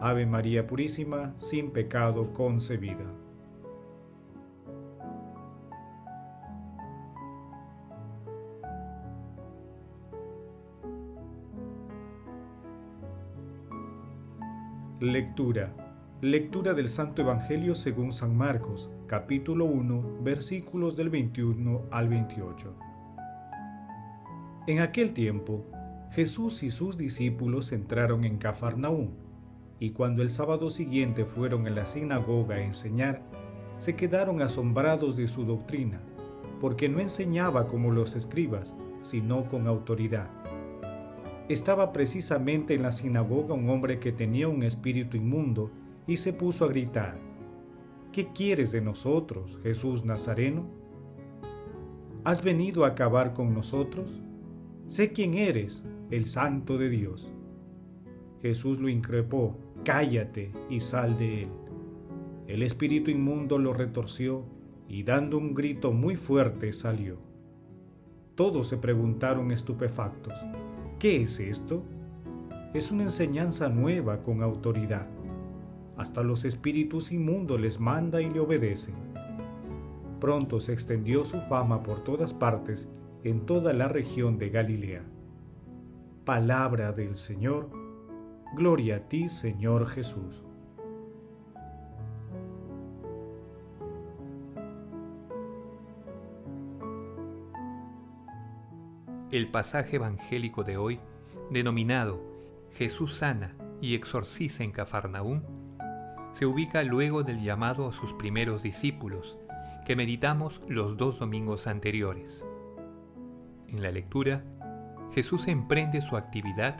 Ave María Purísima, sin pecado concebida. Lectura. Lectura del Santo Evangelio según San Marcos, capítulo 1, versículos del 21 al 28. En aquel tiempo, Jesús y sus discípulos entraron en Cafarnaúm, y cuando el sábado siguiente fueron a la sinagoga a enseñar, se quedaron asombrados de su doctrina, porque no enseñaba como los escribas, sino con autoridad estaba precisamente en la sinagoga un hombre que tenía un espíritu inmundo y se puso a gritar, ¿Qué quieres de nosotros, Jesús Nazareno? ¿Has venido a acabar con nosotros? Sé quién eres, el santo de Dios. Jesús lo increpó, cállate y sal de él. El espíritu inmundo lo retorció y dando un grito muy fuerte salió. Todos se preguntaron estupefactos, ¿Qué es esto? Es una enseñanza nueva con autoridad. Hasta los espíritus inmundos les manda y le obedecen. Pronto se extendió su fama por todas partes en toda la región de Galilea. Palabra del Señor, gloria a ti Señor Jesús. El pasaje evangélico de hoy, denominado Jesús sana y exorciza en Cafarnaúm, se ubica luego del llamado a sus primeros discípulos, que meditamos los dos domingos anteriores. En la lectura, Jesús emprende su actividad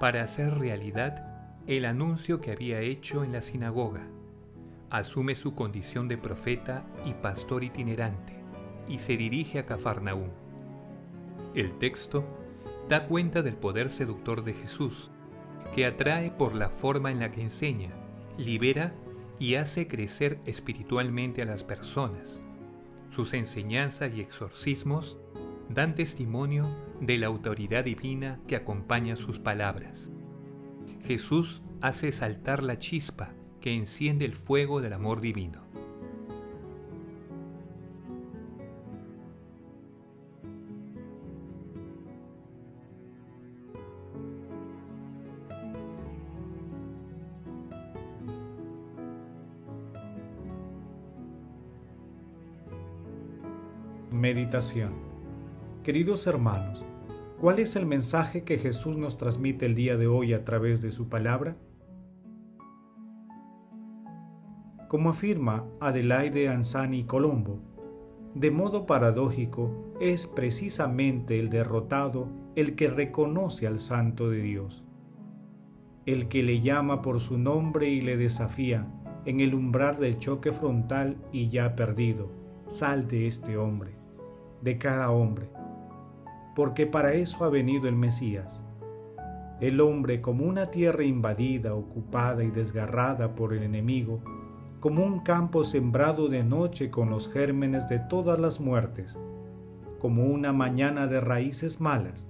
para hacer realidad el anuncio que había hecho en la sinagoga. Asume su condición de profeta y pastor itinerante y se dirige a Cafarnaúm el texto da cuenta del poder seductor de Jesús, que atrae por la forma en la que enseña, libera y hace crecer espiritualmente a las personas. Sus enseñanzas y exorcismos dan testimonio de la autoridad divina que acompaña sus palabras. Jesús hace saltar la chispa que enciende el fuego del amor divino. Meditación Queridos hermanos, ¿cuál es el mensaje que Jesús nos transmite el día de hoy a través de su palabra? Como afirma Adelaide Anzani Colombo, de modo paradójico, es precisamente el derrotado el que reconoce al Santo de Dios, el que le llama por su nombre y le desafía en el umbral del choque frontal y ya perdido, sal de este hombre de cada hombre, porque para eso ha venido el Mesías. El hombre como una tierra invadida, ocupada y desgarrada por el enemigo, como un campo sembrado de noche con los gérmenes de todas las muertes, como una mañana de raíces malas,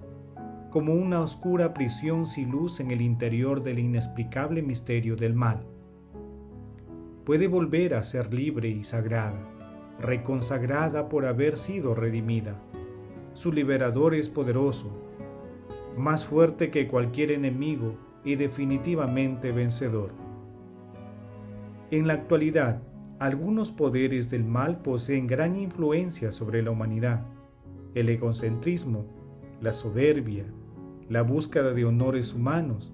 como una oscura prisión sin luz en el interior del inexplicable misterio del mal. Puede volver a ser libre y sagrada reconsagrada por haber sido redimida. Su liberador es poderoso, más fuerte que cualquier enemigo y definitivamente vencedor. En la actualidad, algunos poderes del mal poseen gran influencia sobre la humanidad. El egocentrismo, la soberbia, la búsqueda de honores humanos,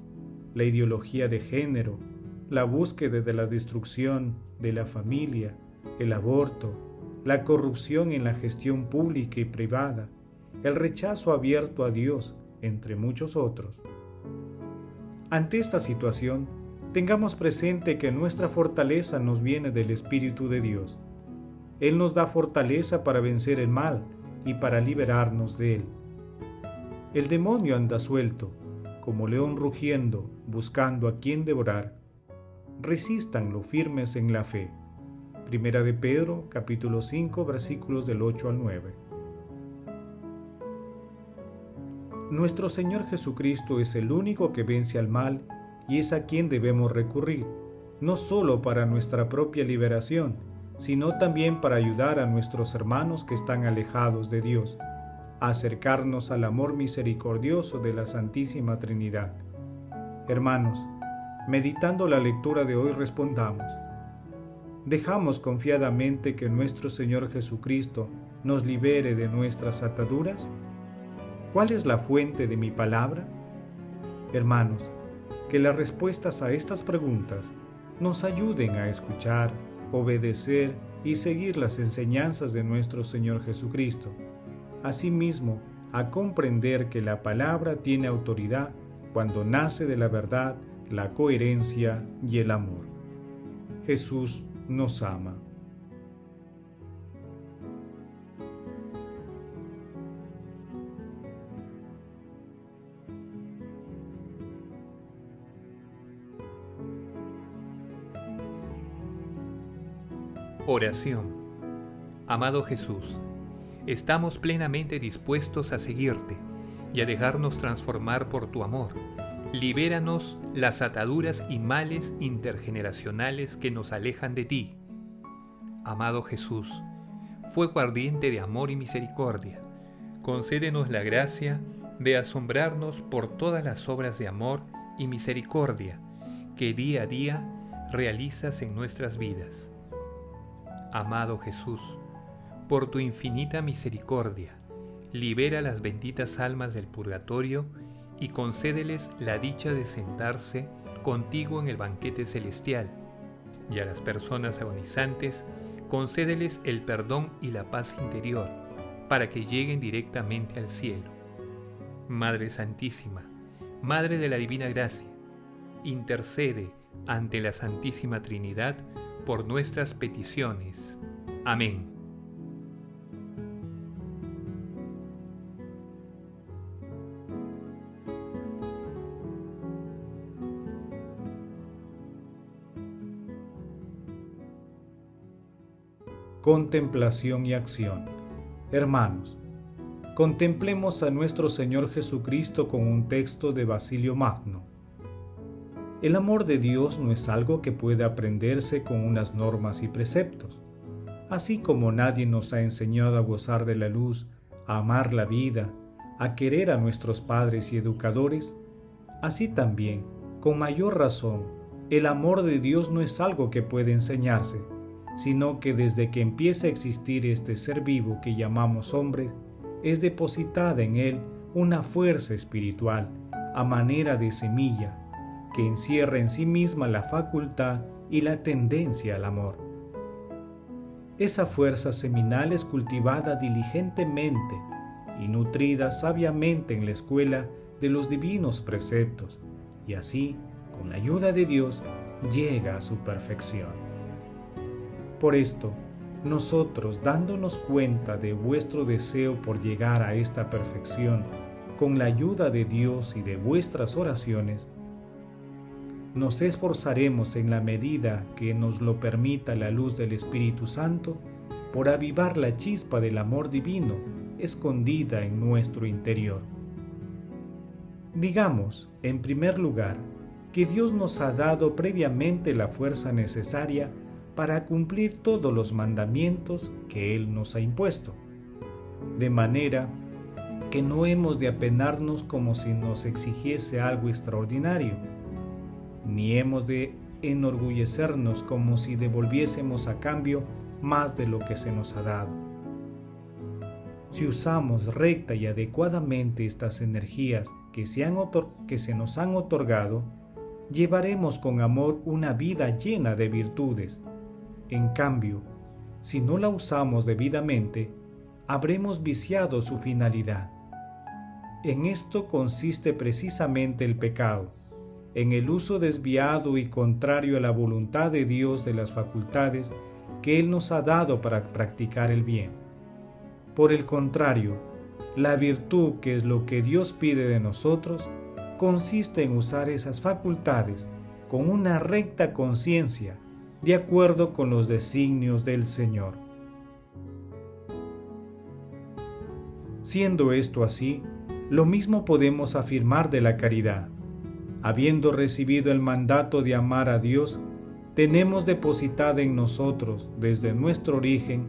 la ideología de género, la búsqueda de la destrucción de la familia, el aborto, la corrupción en la gestión pública y privada, el rechazo abierto a Dios, entre muchos otros. Ante esta situación, tengamos presente que nuestra fortaleza nos viene del Espíritu de Dios. Él nos da fortaleza para vencer el mal y para liberarnos de él. El demonio anda suelto, como león rugiendo, buscando a quien devorar. Resístanlo firmes en la fe. Primera de Pedro, capítulo 5, versículos del 8 al 9. Nuestro Señor Jesucristo es el único que vence al mal y es a quien debemos recurrir, no solo para nuestra propia liberación, sino también para ayudar a nuestros hermanos que están alejados de Dios, a acercarnos al amor misericordioso de la Santísima Trinidad. Hermanos, meditando la lectura de hoy respondamos, ¿dejamos confiadamente que nuestro Señor Jesucristo nos libere de nuestras ataduras? ¿Cuál es la fuente de mi palabra? Hermanos, que las respuestas a estas preguntas nos ayuden a escuchar, obedecer y seguir las enseñanzas de nuestro Señor Jesucristo. Asimismo, a comprender que la palabra tiene autoridad cuando nace de la verdad, la coherencia y el amor. Jesús nos ama. Oración. Amado Jesús, estamos plenamente dispuestos a seguirte y a dejarnos transformar por tu amor. Libéranos las ataduras y males intergeneracionales que nos alejan de ti. Amado Jesús, fuego ardiente de amor y misericordia, concédenos la gracia de asombrarnos por todas las obras de amor y misericordia que día a día realizas en nuestras vidas Amado Jesús, por tu infinita misericordia, libera las benditas almas del purgatorio y concédeles la dicha de sentarse contigo en el banquete celestial, y a las personas agonizantes, concédeles el perdón y la paz interior, para que lleguen directamente al cielo. Madre Santísima, Madre de la Divina Gracia, intercede ante la Santísima Trinidad por nuestras peticiones. Amén. Contemplación y acción. Hermanos, contemplemos a nuestro Señor Jesucristo con un texto de Basilio Magno el amor de Dios no es algo que puede aprenderse con unas normas y preceptos. Así como nadie nos ha enseñado a gozar de la luz, a amar la vida, a querer a nuestros padres y educadores, así también, con mayor razón, el amor de Dios no es algo que puede enseñarse, sino que desde que empieza a existir este ser vivo que llamamos hombre, es depositada en él una fuerza espiritual, a manera de semilla, que encierra en sí misma la facultad y la tendencia al amor. Esa fuerza seminal es cultivada diligentemente y nutrida sabiamente en la escuela de los divinos preceptos, y así, con la ayuda de Dios, llega a su perfección. Por esto, nosotros, dándonos cuenta de vuestro deseo por llegar a esta perfección, con la ayuda de Dios y de vuestras oraciones, nos esforzaremos en la medida que nos lo permita la luz del Espíritu Santo por avivar la chispa del amor divino escondida en nuestro interior. Digamos, en primer lugar, que Dios nos ha dado previamente la fuerza necesaria para cumplir todos los mandamientos que Él nos ha impuesto, de manera que no hemos de apenarnos como si nos exigiese algo extraordinario, ni hemos de enorgullecernos como si devolviésemos a cambio más de lo que se nos ha dado. Si usamos recta y adecuadamente estas energías que se, han que se nos han otorgado, llevaremos con amor una vida llena de virtudes. En cambio, si no la usamos debidamente, habremos viciado su finalidad. En esto consiste precisamente el pecado en el uso desviado y contrario a la voluntad de Dios de las facultades que Él nos ha dado para practicar el bien. Por el contrario, la virtud, que es lo que Dios pide de nosotros, consiste en usar esas facultades con una recta conciencia, de acuerdo con los designios del Señor. Siendo esto así, lo mismo podemos afirmar de la caridad. Habiendo recibido el mandato de amar a Dios, tenemos depositada en nosotros, desde nuestro origen,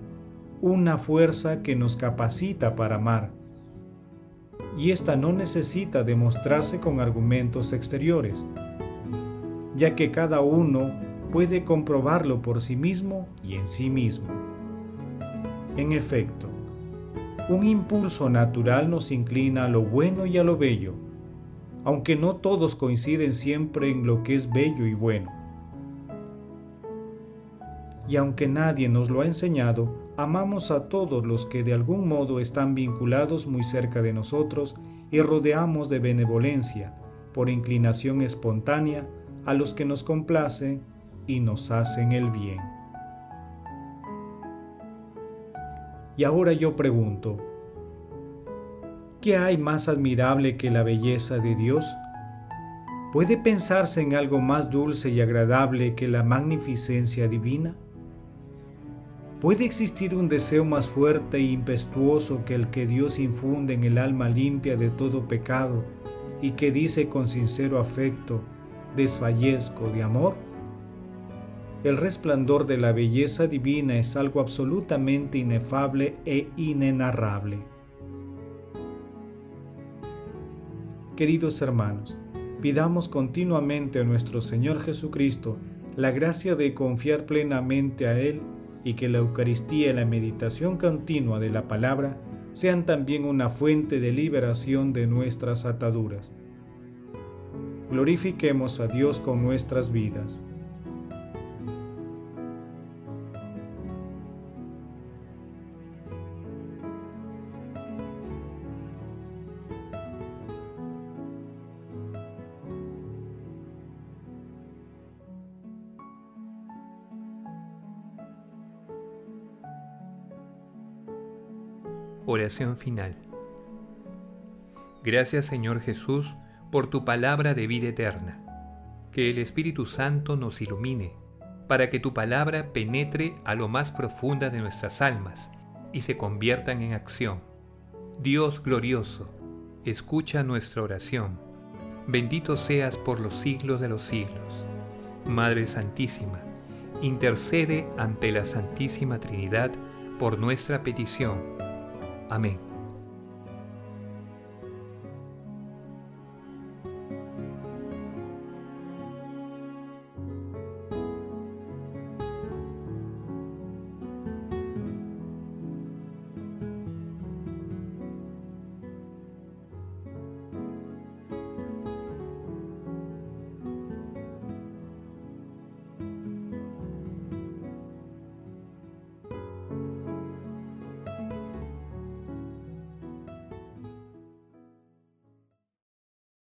una fuerza que nos capacita para amar. Y esta no necesita demostrarse con argumentos exteriores, ya que cada uno puede comprobarlo por sí mismo y en sí mismo. En efecto, un impulso natural nos inclina a lo bueno y a lo bello, aunque no todos coinciden siempre en lo que es bello y bueno. Y aunque nadie nos lo ha enseñado, amamos a todos los que de algún modo están vinculados muy cerca de nosotros y rodeamos de benevolencia, por inclinación espontánea, a los que nos complacen y nos hacen el bien. Y ahora yo pregunto, ¿qué hay más admirable que la belleza de Dios? ¿Puede pensarse en algo más dulce y agradable que la magnificencia divina? ¿Puede existir un deseo más fuerte e impetuoso que el que Dios infunde en el alma limpia de todo pecado y que dice con sincero afecto, desfallezco de amor? El resplandor de la belleza divina es algo absolutamente inefable e inenarrable. Queridos hermanos, pidamos continuamente a nuestro Señor Jesucristo la gracia de confiar plenamente a Él y que la Eucaristía y la meditación continua de la palabra sean también una fuente de liberación de nuestras ataduras. Glorifiquemos a Dios con nuestras vidas. Oración final. Gracias Señor Jesús por tu palabra de vida eterna. Que el Espíritu Santo nos ilumine, para que tu palabra penetre a lo más profunda de nuestras almas y se conviertan en acción. Dios glorioso, escucha nuestra oración. Bendito seas por los siglos de los siglos. Madre Santísima, intercede ante la Santísima Trinidad por nuestra petición Amém.